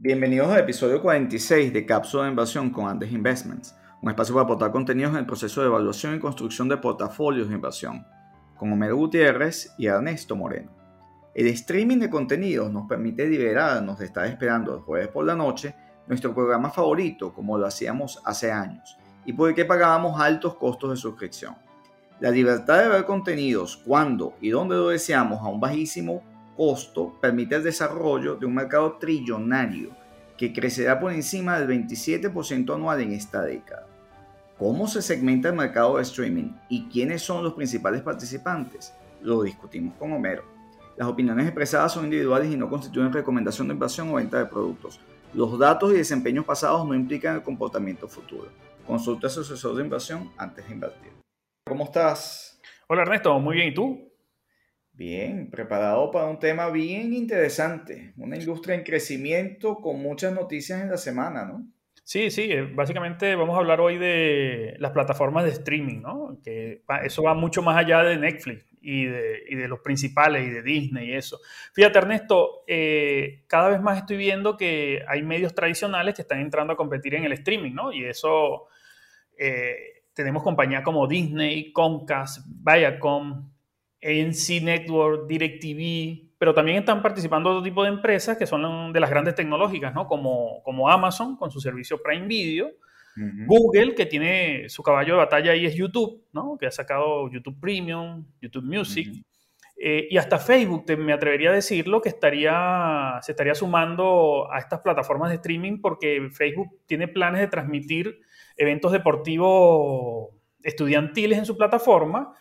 Bienvenidos al episodio 46 de Cápsula de Inversión con Andes Investments, un espacio para aportar contenidos en el proceso de evaluación y construcción de portafolios de inversión, con Homero Gutiérrez y Ernesto Moreno. El streaming de contenidos nos permite liberarnos de estar esperando el jueves por la noche nuestro programa favorito, como lo hacíamos hace años, y por el que pagábamos altos costos de suscripción. La libertad de ver contenidos cuando y donde lo deseamos a un bajísimo costo permite el desarrollo de un mercado trillonario que crecerá por encima del 27% anual en esta década. ¿Cómo se segmenta el mercado de streaming y quiénes son los principales participantes? Lo discutimos con Homero. Las opiniones expresadas son individuales y no constituyen recomendación de inversión o venta de productos. Los datos y desempeños pasados no implican el comportamiento futuro. Consulta a su asesor de inversión antes de invertir. ¿Cómo estás? Hola Ernesto, muy bien. ¿Y tú? Bien, preparado para un tema bien interesante, una industria en crecimiento con muchas noticias en la semana, ¿no? Sí, sí, eh, básicamente vamos a hablar hoy de las plataformas de streaming, ¿no? Que eso va mucho más allá de Netflix y de, y de los principales y de Disney y eso. Fíjate, Ernesto, eh, cada vez más estoy viendo que hay medios tradicionales que están entrando a competir en el streaming, ¿no? Y eso, eh, tenemos compañías como Disney, Comcast, Viacom, ANC Network, DirecTV, pero también están participando otro tipo de empresas que son de las grandes tecnológicas, ¿no? Como, como Amazon con su servicio Prime Video, Google, que tiene su caballo de batalla ahí es YouTube, ¿no? Que ha sacado YouTube Premium, YouTube Music. Eh, y hasta Facebook, me atrevería a decirlo, que estaría, se estaría sumando a estas plataformas de streaming porque Facebook tiene planes de transmitir eventos deportivos estudiantiles en su plataforma.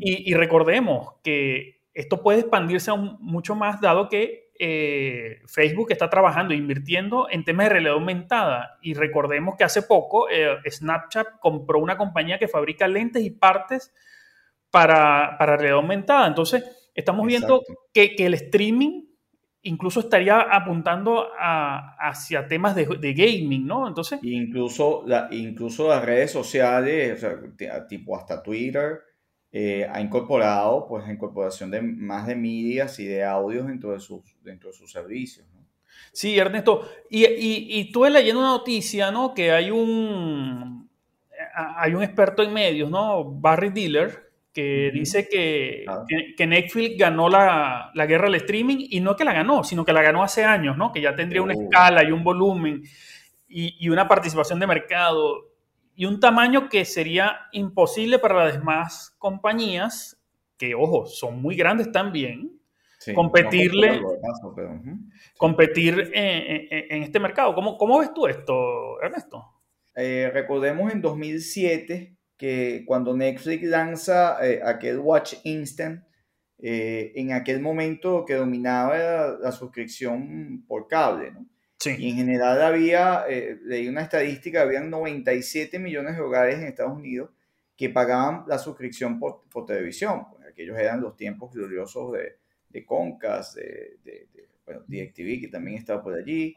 Y, recordemos que esto puede expandirse aún mucho más dado que eh, Facebook está trabajando e invirtiendo en temas de realidad aumentada. Y recordemos que hace poco eh, Snapchat compró una compañía que fabrica lentes y partes para, para realidad aumentada. Entonces, estamos viendo que, que el streaming incluso estaría apuntando hacia temas de, gaming, ¿no? Entonces... Incluso, la, incluso las redes sociales, o sea, tipo hasta Twitter, eh, ha incorporado pues incorporación de más de medias y de audios dentro de sus, dentro de sus servicios. ¿no? Sí, Ernesto. Y, y, y leyendo una noticia, ¿no? Que hay un, hay un experto en medios, ¿no? Barry Diller, que dice que, que, Netflix ganó la, la, guerra del streaming y no que la ganó, sino que la ganó hace años, ¿no? Que ya tendría una oh. escala y un volumen y, y, una participación de mercado y un tamaño que sería imposible para las demás compañías, que, ojo, son muy grandes también, competirle, competir en, en, este mercado. ¿Cómo, ¿Cómo ves tú esto, Ernesto? Eh, recordemos en 2007 que cuando Netflix lanza eh, aquel Watch Instant, eh, en aquel momento que dominaba la, suscripción por cable, ¿no? Sí. Y en general había, eh, leí una estadística, habían 97 millones de hogares en Estados Unidos que pagaban la suscripción por, por televisión. Pues aquellos eran los tiempos gloriosos de, de Concast, de, de, de bueno, DirecTV, que también estaba por allí.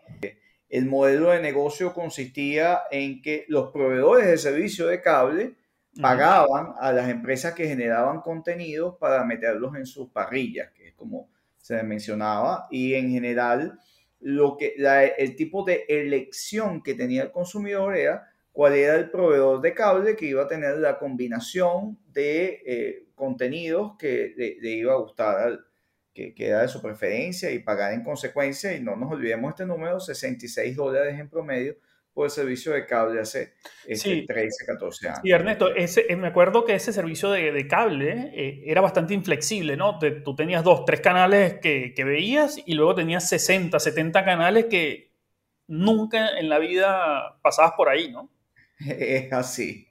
El modelo de negocio consistía en que los proveedores de servicio de cable pagaban a las empresas que generaban contenidos para meterlos en sus parrillas, que es como se mencionaba, y en general lo que, el tipo de elección que tenía el consumidor era cuál era el proveedor de cable que iba a tener la combinación de eh, contenidos que le, iba a gustar, que, que, era de su preferencia y pagar en consecuencia, y no nos olvidemos este número, 66 dólares en promedio por el servicio de cable hace este, 13, 14 años. Y Ernesto, ese, eh, me acuerdo que ese servicio de, de cable eh, era bastante inflexible, ¿no? tú tenías dos, tres canales que, que, veías y luego tenías 60, 70 canales que nunca en la vida pasabas por ahí, ¿no? Es así,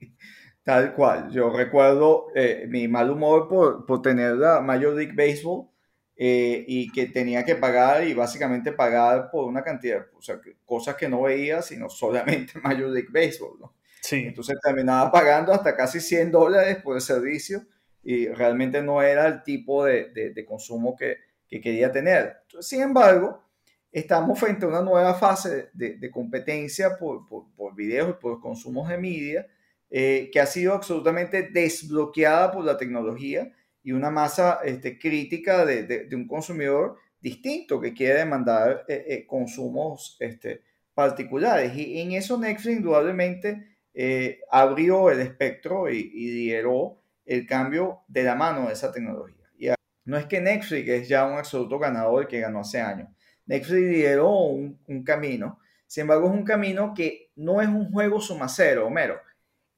tal cual. Yo recuerdo eh, mi mal humor por, por tener la Major League Baseball eh, y que tenía que pagar y básicamente pagar por una cantidad, o sea, cosas que no veía, sino solamente Major League Baseball, ¿no? Sí. Entonces terminaba pagando hasta casi 100 dólares por el servicio y realmente no era el tipo de, de, consumo que, que, quería tener. Sin embargo, estamos frente a una nueva fase de, de competencia por, por, por, videos y por consumos de media eh, que ha sido absolutamente desbloqueada por la tecnología y una masa este, crítica de, de, un consumidor distinto que quiere demandar eh, eh, consumos este, particulares. Y en eso Netflix indudablemente eh, abrió el espectro y, y el cambio de la mano de esa tecnología. Y no es que Netflix es ya un absoluto ganador que ganó hace años. Netflix lideró un, un camino, sin embargo es un camino que no es un juego suma cero, Homero,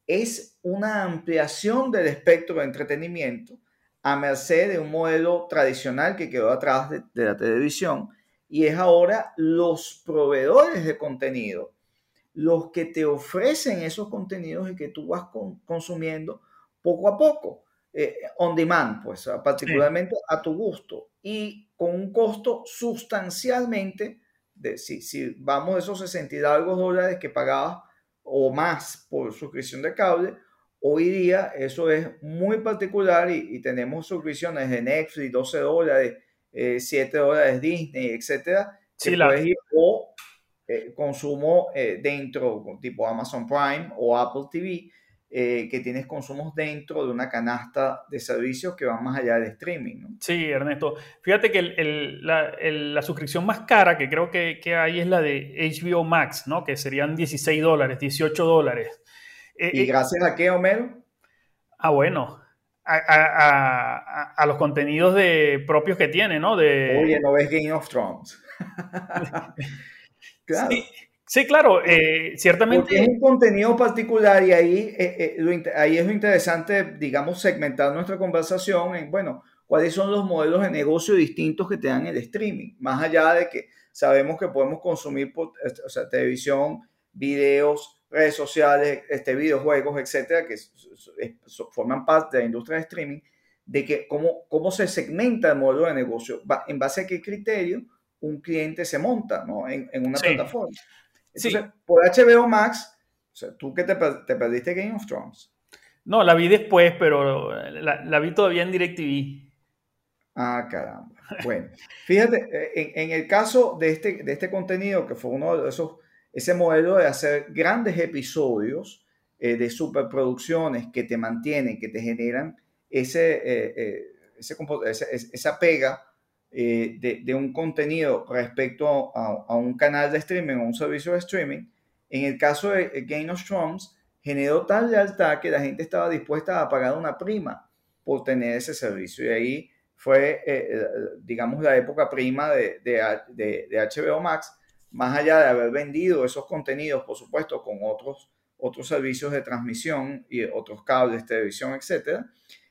es una ampliación del espectro de entretenimiento a merced de un modelo tradicional que quedó atrás de, la televisión y es ahora los proveedores de contenido los que te ofrecen esos contenidos y que tú vas consumiendo poco a poco, eh, on demand, pues particularmente a tu gusto y con un costo sustancialmente, de, si, si vamos de esos 60 y algo dólares que pagabas o más por suscripción de cable, Hoy día eso es muy particular y, tenemos suscripciones de Netflix, 12 dólares, 7 eh, dólares Disney, etcétera. Sí, o eh, consumo eh, dentro, tipo Amazon Prime o Apple TV, que tienes consumos dentro de una canasta de servicios que van más allá del streaming. ¿no? Sí, Ernesto. Fíjate que la, suscripción más cara que creo que, que, hay es la de HBO Max, ¿no? que serían 16 dólares, 18 dólares. Eh, ¿Y eh, gracias a qué, Homero? Ah, bueno, a, los contenidos de, propios que tiene, ¿no? De... Oye, no ves Game of Thrones. claro. Sí, claro, eh, ciertamente. Porque es un contenido particular y ahí, ahí es lo interesante, digamos, segmentar nuestra conversación en, bueno, cuáles son los modelos de negocio distintos que te dan el streaming, más allá de que sabemos que podemos consumir o sea, televisión, videos, redes sociales, este, videojuegos, etcétera, que forman parte de la industria de streaming, de que cómo, cómo se segmenta el modelo de negocio, en base a qué criterio un cliente se monta ¿no? en, en, una plataforma. Entonces, por HBO Max, o sea, tú que te, te, perdiste Game of Thrones. No, la vi después, pero la, la vi todavía en DirecTV. Ah, caramba. Bueno, fíjate, en, en, el caso de este, de este contenido, que fue uno de esos ese modelo de hacer grandes episodios eh, de superproducciones que te mantienen, que te generan ese, eh, eh, esa pega de, un contenido respecto a, un canal de streaming o un servicio de streaming, en el caso de Game of Thrones, generó tal lealtad que la gente estaba dispuesta a pagar una prima por tener ese servicio. Y ahí fue, digamos, la época prima de, de HBO Max, más allá de haber vendido esos contenidos, por supuesto, con otros, otros servicios de transmisión y otros cables, televisión, etcétera,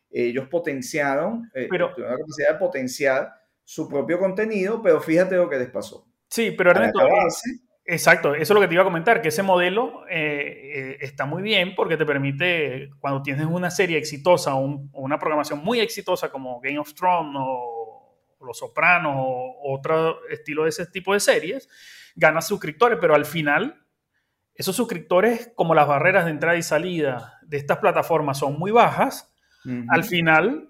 ellos potenciaron, eh, la capacidad de potenciar su propio contenido, pero fíjate lo que les pasó. Sí, pero Ernesto, exacto, eso es lo que te iba a comentar, que ese modelo eh, eh, está muy bien porque te permite, cuando tienes una serie exitosa o, una programación muy exitosa como Game of Thrones o, Los Sopranos o otro estilo de ese tipo de series, ganas suscriptores, pero al final esos suscriptores, como las barreras de entrada y salida de estas plataformas son muy bajas, al final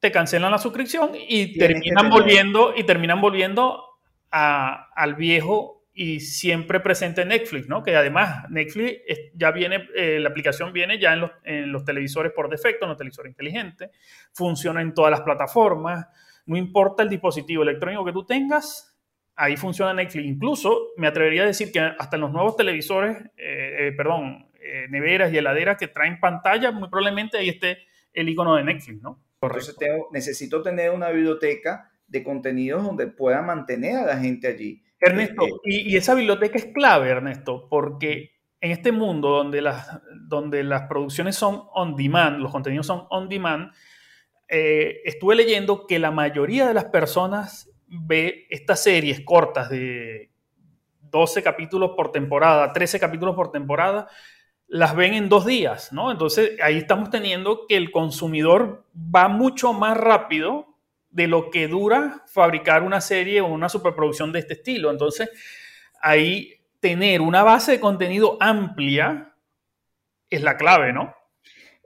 te cancelan la suscripción y terminan volviendo y terminan volviendo al viejo y siempre presente Netflix, ¿no? Que además Netflix ya viene, eh, la aplicación viene ya en los, en los, televisores por defecto, en los televisores inteligentes, funciona en todas las plataformas, no importa el dispositivo electrónico que tú tengas, ahí funciona Netflix. Incluso me atrevería a decir que hasta en los nuevos televisores, eh, eh, perdón, eh, neveras y heladeras que traen pantalla, muy probablemente ahí esté el icono de Netflix, ¿no? Entonces necesito tener una biblioteca de contenidos donde pueda mantener a la gente allí. Ernesto, y, esa biblioteca es clave, Ernesto, porque en este mundo donde las, donde las producciones son on demand, los contenidos son on demand, estuve leyendo que la mayoría de las personas ve estas series cortas de 12 capítulos por temporada, 13 capítulos por temporada, las ven en dos días, ¿no? Entonces ahí estamos teniendo que el consumidor va mucho más rápido de lo que dura fabricar una serie o una superproducción de este estilo. Entonces ahí tener una base de contenido amplia es la clave, ¿no?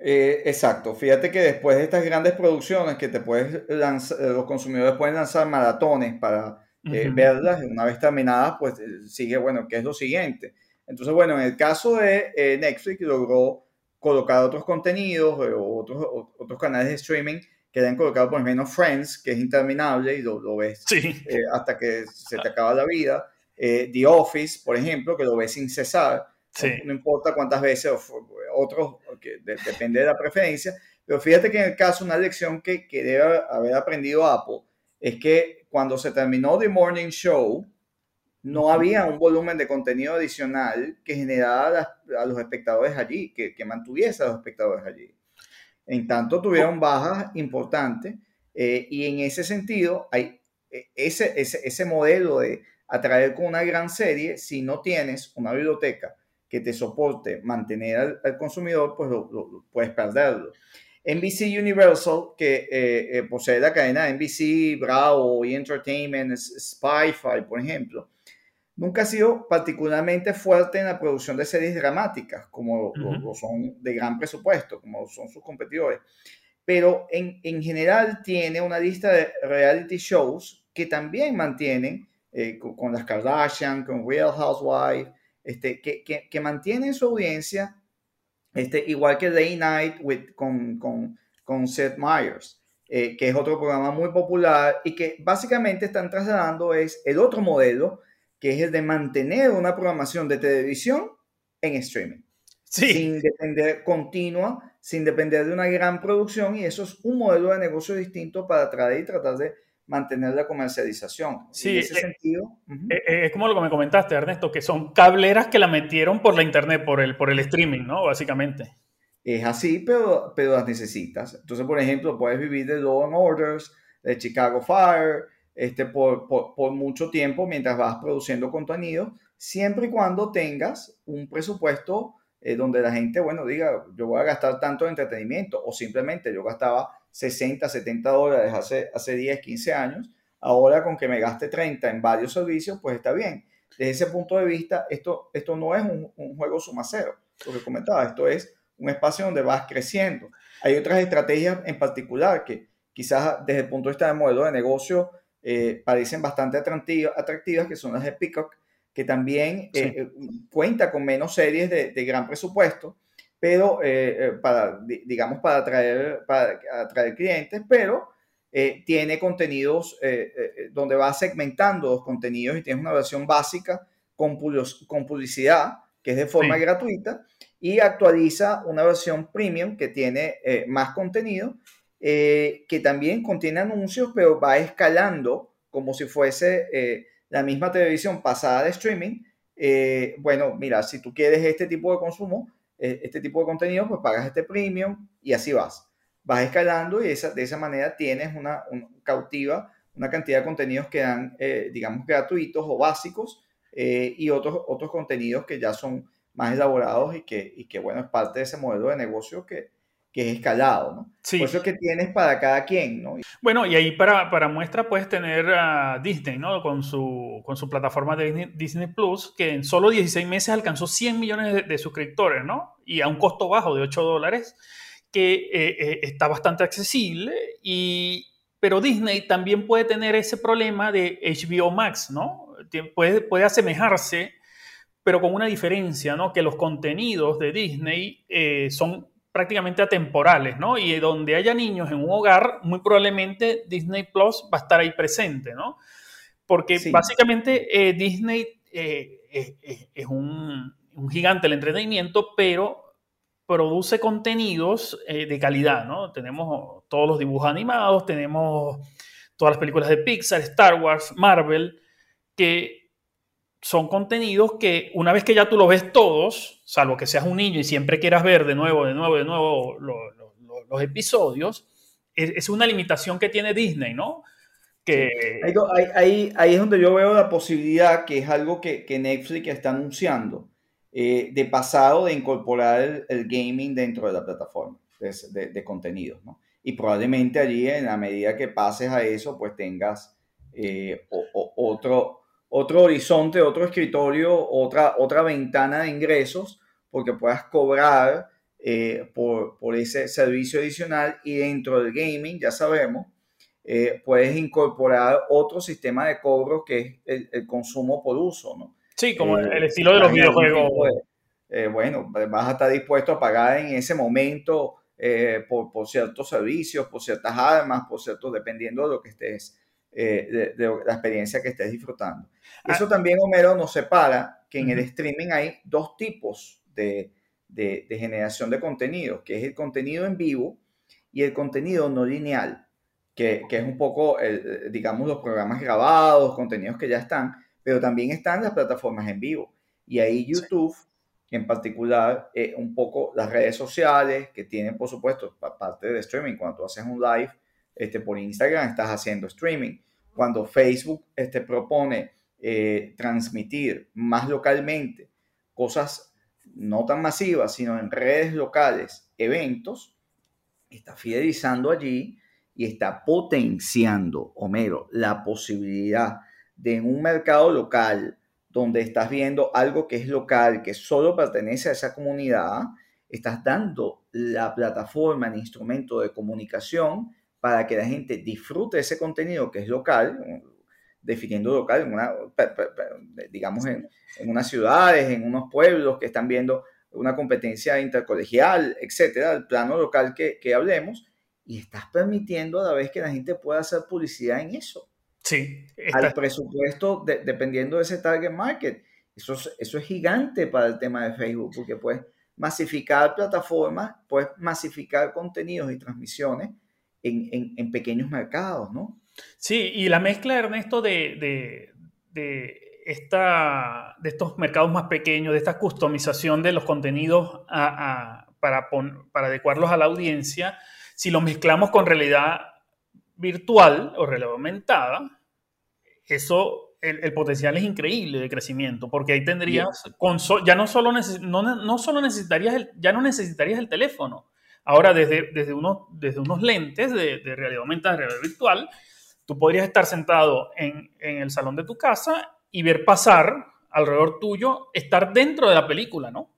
Eh, exacto, fíjate que después de estas grandes producciones que te puedes lanzar, eh, los consumidores pueden lanzar maratones para eh, verlas, una vez terminadas, pues sigue, bueno, ¿qué es lo siguiente? Entonces, bueno, en el caso de Netflix logró colocar otros contenidos o otros, otros canales de streaming que han colocado por lo menos Friends, que es interminable y lo, ves hasta que se te acaba la vida. The Office, por ejemplo, que lo ves sin cesar. No, importa cuántas veces, otros, que depende de la preferencia. Pero fíjate que en el caso, una lección que, que debe haber aprendido Apple es que cuando se terminó The Morning Show, no había un volumen de contenido adicional que generara a los espectadores allí, que, que, mantuviese a los espectadores allí. En tanto, tuvieron bajas importantes eh, y en ese sentido, hay e, ese, ese, ese modelo de atraer con una gran serie, si no tienes una biblioteca que te soporte mantener al, consumidor, pues lo, puedes perderlo. NBC Universal, que eh, eh, posee la cadena NBC, Bravo y Entertainment, Spy-Fi, por ejemplo, nunca ha sido particularmente fuerte en la producción de series dramáticas, como lo, son de gran presupuesto, como son sus competidores. Pero en, en, general tiene una lista de reality shows que también mantienen, eh, con, las Kardashian, con Real Housewives, este, que, que, que, mantienen su audiencia, este, igual que Day Night with, con, con, con Seth Meyers, eh, que es otro programa muy popular y que básicamente están trasladando es el otro modelo, que es el de mantener una programación de televisión en streaming. Sin depender continua, sin depender de una gran producción y eso es un modelo de negocio distinto para atraer y tratar de mantener la comercialización. Sí, en ese eh, sentido. Eh, eh, es como lo que me comentaste, Ernesto, que son cableras que la metieron por la internet, por el, por el streaming, ¿no? Básicamente. Es así, pero, pero las necesitas. Entonces, por ejemplo, puedes vivir de Law and Orders, de Chicago Fire, este, por, por, por mucho tiempo mientras vas produciendo contenido, siempre y cuando tengas un presupuesto donde la gente, bueno, diga, yo voy a gastar tanto en entretenimiento, o simplemente yo gastaba 60, 70 dólares hace, hace 10, 15 años, ahora con que me gaste 30 en varios servicios, pues está bien. Desde ese punto de vista, esto, esto no es un, un juego suma cero, lo que comentaba, esto es un espacio donde vas creciendo. Hay otras estrategias en particular que quizás desde el punto de vista del modelo de negocio eh, parecen bastante atractivas, atractivas, que son las de Peacock, que también eh, eh, cuenta con menos series de, de gran presupuesto, pero eh, eh, para, digamos, para atraer, para atraer clientes, pero eh, tiene contenidos donde va segmentando los contenidos y tiene una versión básica con, con publicidad, que es de forma gratuita, y actualiza una versión premium que tiene más contenido, que también contiene anuncios, pero va escalando como si fuese la misma televisión pasada de streaming. bueno, mira, si tú quieres este tipo de consumo, este tipo de contenido, pues pagas este premium y así vas. Vas escalando y esa, de esa manera tienes una, cautiva una cantidad de contenidos que dan, eh, digamos, gratuitos o básicos eh, y otros, otros contenidos que ya son más elaborados y que, y que, bueno, es parte de ese modelo de negocio que, que es escalado, ¿no? Sí. Por eso que tienes para cada quien, ¿no? Bueno, y ahí para, para muestra puedes tener a Disney, ¿no? Con su, con su plataforma de Disney, Plus, que en solo 16 meses alcanzó 100 millones de, suscriptores, ¿no? Y a un costo bajo de 8 dólares, que eh, eh, está bastante accesible, y, pero Disney también puede tener ese problema de HBO Max, ¿no? Puede, puede asemejarse, pero con una diferencia, ¿no? Que los contenidos de Disney eh, son prácticamente atemporales, ¿no? Y donde haya niños en un hogar, muy probablemente Disney Plus va a estar ahí presente, ¿no? Porque básicamente eh, Disney eh, es un, gigante del entretenimiento, pero produce contenidos eh, de calidad, ¿no? Tenemos todos los dibujos animados, tenemos todas las películas de Pixar, Star Wars, Marvel, que son contenidos que una vez que ya tú los ves todos, salvo que seas un niño y siempre quieras ver de nuevo, de nuevo, de nuevo los episodios, es, una limitación que tiene Disney, ¿no? Que... Ahí, ahí, es donde yo veo la posibilidad, que es algo que, que Netflix está anunciando, eh, de pasado de incorporar el, gaming dentro de la plataforma de, de, contenidos, ¿no? Y probablemente allí, en la medida que pases a eso, pues tengas eh, otro otro horizonte, otro escritorio, otra, otra ventana de ingresos, porque puedas cobrar eh, por, por, ese servicio adicional y dentro del gaming, ya sabemos, eh, puedes incorporar otro sistema de cobro que es el, consumo por uso, ¿no? Sí, como el eh, estilo de los videojuegos. bueno, vas a estar dispuesto a pagar en ese momento eh, por, por, ciertos servicios, por ciertas armas, por ciertos, dependiendo de lo que estés, eh, de, la experiencia que estés disfrutando. Ah. Eso también, Homero, nos separa que en el streaming hay dos tipos de, de, generación de contenido, que es el contenido en vivo y el contenido no lineal, que, que es un poco, digamos, los programas grabados, contenidos que ya están, pero también están las plataformas en vivo. Y ahí YouTube, en particular, eh, un poco las redes sociales que tienen, por supuesto, parte de streaming. Cuando tú haces un live este, por Instagram, estás haciendo streaming. Cuando Facebook este, propone eh, transmitir más localmente cosas no tan masivas, sino en redes locales, eventos, está fidelizando allí y está potenciando, Homero, la posibilidad de un mercado local donde estás viendo algo que es local, que solo pertenece a esa comunidad, estás dando la plataforma, el instrumento de comunicación para que la gente disfrute ese contenido que es local, definiendo local, en una, digamos, en, en unas ciudades, en unos pueblos que están viendo una competencia intercolegial, etcétera, el plano local que, que hablemos, y estás permitiendo a la vez que la gente pueda hacer publicidad en eso. Sí. Al presupuesto dependiendo de ese target market. Eso es, eso es gigante para el tema de Facebook, porque puedes masificar plataformas, puedes masificar contenidos y transmisiones en, en, en pequeños mercados, ¿no? Sí, y la mezcla, Ernesto, de, de, de, esta, de estos mercados más pequeños, de esta customización de los contenidos a, para, para adecuarlos a la audiencia, si lo mezclamos con realidad virtual o realidad aumentada, eso, el, potencial es increíble de crecimiento, porque ahí tendrías, ya no solo, no, no, solo necesitarías el, ya no necesitarías el teléfono. Ahora, desde, desde, unos, desde unos lentes de, de realidad aumentada, realidad virtual, tú podrías estar sentado en, en el salón de tu casa y ver pasar alrededor tuyo, estar dentro de la película, ¿no?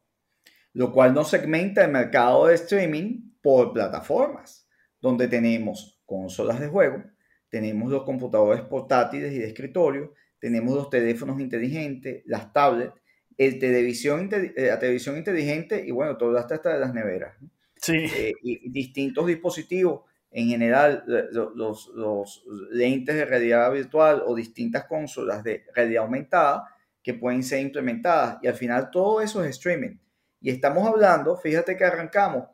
Lo cual nos segmenta el mercado de streaming por plataformas, donde tenemos consolas de juego, tenemos los computadores portátiles y de escritorio, tenemos los teléfonos inteligentes, las tablets, el televisión, eh, la televisión inteligente y bueno, todo hasta, hasta de las neveras. Sí. Eh, y distintos dispositivos, en general los, los, lentes de realidad virtual o distintas consolas de realidad aumentada que pueden ser implementadas y al final todo eso es streaming. Y estamos hablando, fíjate que arrancamos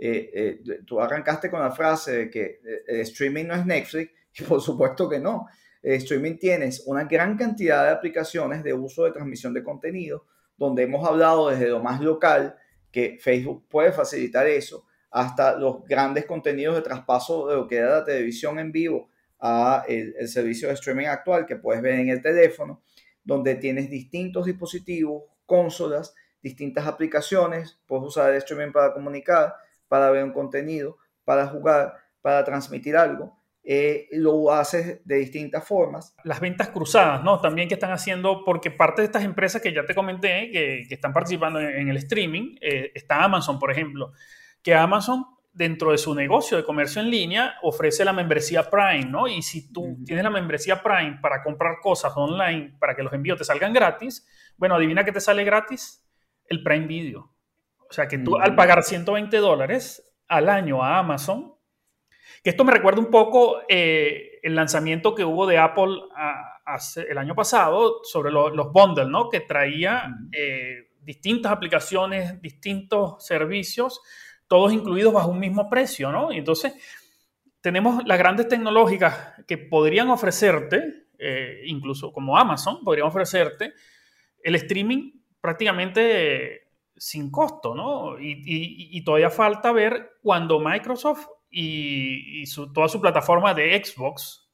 eh, eh, tú arrancaste con la frase de que eh, streaming no es Netflix, y por supuesto que no. streaming tienes una gran cantidad de aplicaciones de uso de transmisión de contenido, donde hemos hablado desde lo más local, que Facebook puede facilitar eso, hasta los grandes contenidos de traspaso de lo que era la televisión en vivo a el, servicio de streaming actual que puedes ver en el teléfono, donde tienes distintos dispositivos, consolas, distintas aplicaciones, puedes usar el streaming para comunicar, para ver un contenido, para jugar, para transmitir algo. Eh, lo haces de distintas formas. Las ventas cruzadas, ¿no? También que están haciendo, porque parte de estas empresas que ya te comenté, que, que están participando en, el streaming, eh, está Amazon, por ejemplo, que Amazon dentro de su negocio de comercio en línea ofrece la membresía Prime, ¿no? Y si tú tienes la membresía Prime para comprar cosas online, para que los envíos te salgan gratis, bueno, adivina qué te sale gratis, el Prime Video. O sea, que tú al pagar 120 dólares al año a Amazon, que esto me recuerda un poco eh, el lanzamiento que hubo de Apple el año pasado sobre los bundles, ¿no? Que traía eh, distintas aplicaciones, distintos servicios, todos incluidos bajo un mismo precio, ¿no? Y entonces tenemos las grandes tecnológicas que podrían ofrecerte, eh, incluso como Amazon, podrían ofrecerte el streaming prácticamente sin costo, ¿no? Y, todavía falta ver cuando Microsoft y, toda su plataforma de Xbox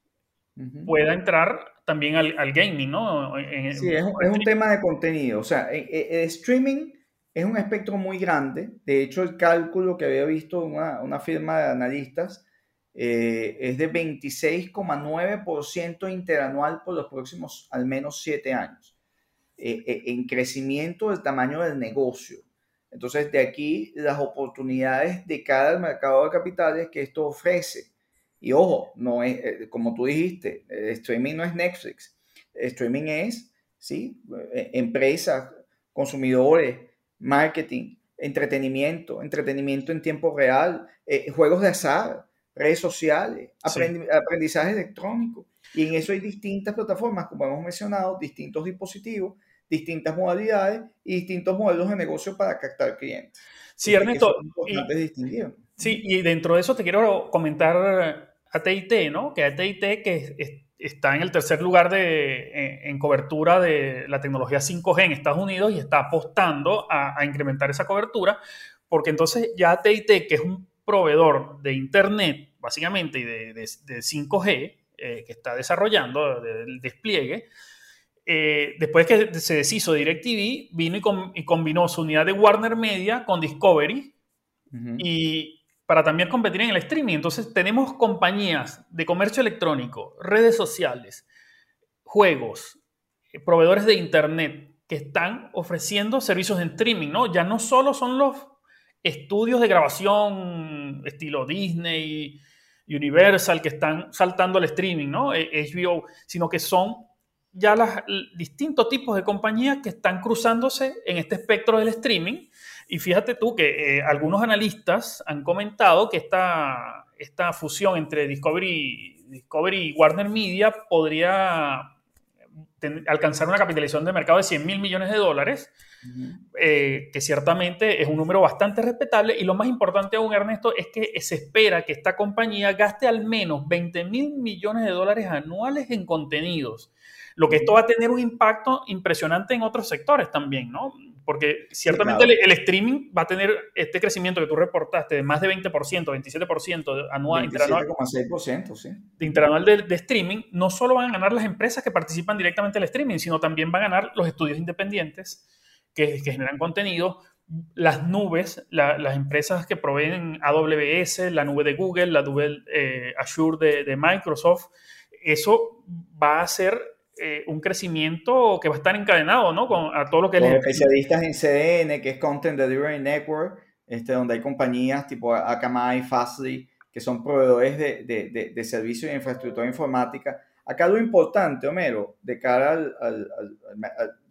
pueda entrar también al, gaming, ¿no? sí, es un, tema de contenido. O sea, el, e, e, streaming es un espectro muy grande. De hecho, el cálculo que había visto una, una firma de analistas eh, es de 26,9% interanual por los próximos al menos siete años. Eh, eh, en crecimiento del tamaño del negocio. Entonces, de aquí las oportunidades de cada mercado de capitales que esto ofrece. Y ojo, no es, eh, como tú dijiste, el streaming no es Netflix. El streaming es, ¿sí? Empresas, consumidores, marketing, entretenimiento, entretenimiento en tiempo real, eh, juegos de azar, redes sociales, aprendizaje electrónico. Y en eso hay distintas plataformas, como hemos mencionado, distintos dispositivos, distintas modalidades y distintos modelos de negocio para captar clientes. Sí, Ernesto. Y, sí, y dentro de eso te quiero comentar a TIT, ¿no? Que ATT que está en el tercer lugar de, en, cobertura de la tecnología 5G en Estados Unidos y está apostando a, incrementar esa cobertura, porque entonces ya TIT, que es un proveedor de Internet, básicamente, y de, 5G, eh, que está desarrollando el despliegue, eh, después que se deshizo de DirecTV, vino y, combinó su unidad de Warner Media con Discovery y para también competir en el streaming. Entonces tenemos compañías de comercio electrónico, redes sociales, juegos, eh, proveedores de Internet que están ofreciendo servicios de streaming, ¿no? Ya no solo son los estudios de grabación estilo Disney, Universal, que están saltando al streaming, ¿no? HBO, eh, sino que son ya los distintos tipos de compañías que están cruzándose en este espectro del streaming. Y fíjate tú que eh, algunos analistas han comentado que esta, esta fusión entre Discovery, Discovery y Warner Media podría alcanzar una capitalización de mercado de 100 mil millones de dólares, eh, que ciertamente es un número bastante respetable. Y lo más importante aún, Ernesto, es que se espera que esta compañía gaste al menos 20 mil millones de dólares anuales en contenidos. Lo que esto va a tener un impacto impresionante en otros sectores también, ¿no? Porque ciertamente el, streaming va a tener este crecimiento que tú reportaste de más de 20%, 27% anual, interanual, sí. de interanual de, de, streaming, no solo van a ganar las empresas que participan directamente en el streaming, sino también van a ganar los estudios independientes que, que generan contenido, las nubes, las empresas que proveen AWS, la nube de Google, la nube eh, Azure de, de Microsoft, eso va a ser eh, un crecimiento que va a estar encadenado, ¿no? Con, a todo lo que Los especialistas en CDN, que es Content Delivery Network, este, donde hay compañías tipo Akamai, Fastly, que son proveedores de, de, de, servicios de infraestructura informática. Acá lo importante, Homero, de cara al,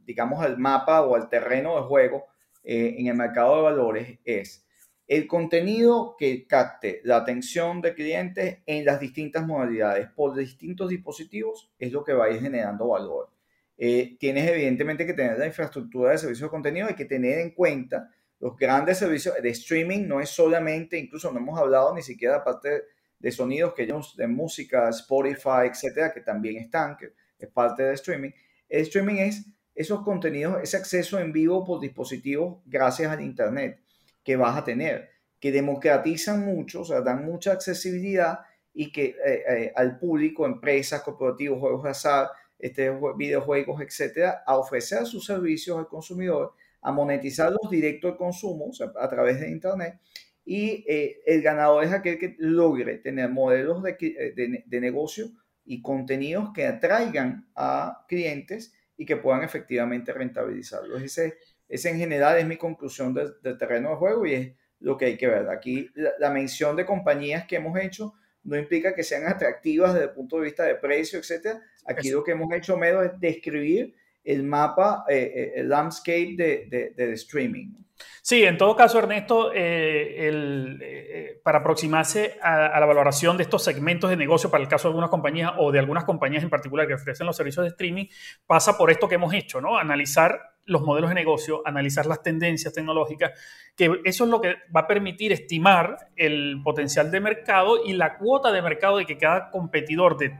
digamos, al mapa o al terreno de juego eh, en el mercado de valores es el contenido que capte la atención de clientes en las distintas modalidades por distintos dispositivos es lo que va a ir generando valor. Eh, tienes evidentemente que tener la infraestructura de servicios de contenido, hay que tener en cuenta los grandes servicios de streaming, no es solamente, incluso no hemos hablado ni siquiera aparte de sonidos que ellos, de música, Spotify, etcétera, que también están, que es parte de streaming. El streaming es esos contenidos, ese acceso en vivo por dispositivos gracias al Internet que vas a tener, que democratizan mucho, o sea, dan mucha accesibilidad y que eh, eh, al público, empresas, corporativos, juegos de azar, este, videojuegos, etcétera, a ofrecer sus servicios al consumidor, a monetizarlos directo al consumo, o sea, a través de Internet. Y eh, el ganador es aquel que logre tener modelos de, de, de negocio y contenidos que atraigan a clientes y que puedan efectivamente rentabilizarlos. Ese esa en general es mi conclusión del, terreno de juego y es lo que hay que ver. Aquí la, mención de compañías que hemos hecho no implica que sean atractivas desde el punto de vista de precio, etc. Aquí lo que hemos hecho, Medo, es describir el mapa, eh, eh, el landscape de, de, streaming. Sí, en todo caso, Ernesto, eh, para aproximarse a, a, la valoración de estos segmentos de negocio para el caso de algunas compañías o de algunas compañías en particular que ofrecen los servicios de streaming, pasa por esto que hemos hecho, ¿no? Analizar los modelos de negocio, analizar las tendencias tecnológicas, que eso es lo que va a permitir estimar el potencial de mercado y la cuota de mercado de que cada competidor de,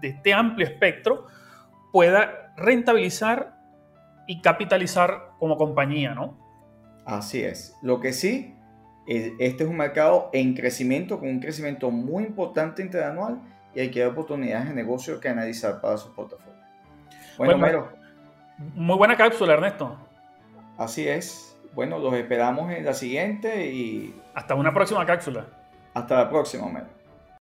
de este amplio espectro pueda rentabilizar y capitalizar como compañía, ¿no? Así es. Lo que sí, este es un mercado en crecimiento, con un crecimiento muy importante interanual y hay que dar oportunidades de negocio que analizar para su portafolio. Bueno, bueno muy buena cápsula, Ernesto. Así es. Bueno, los esperamos en la siguiente y... Hasta una próxima cápsula. Hasta la próxima, Homero.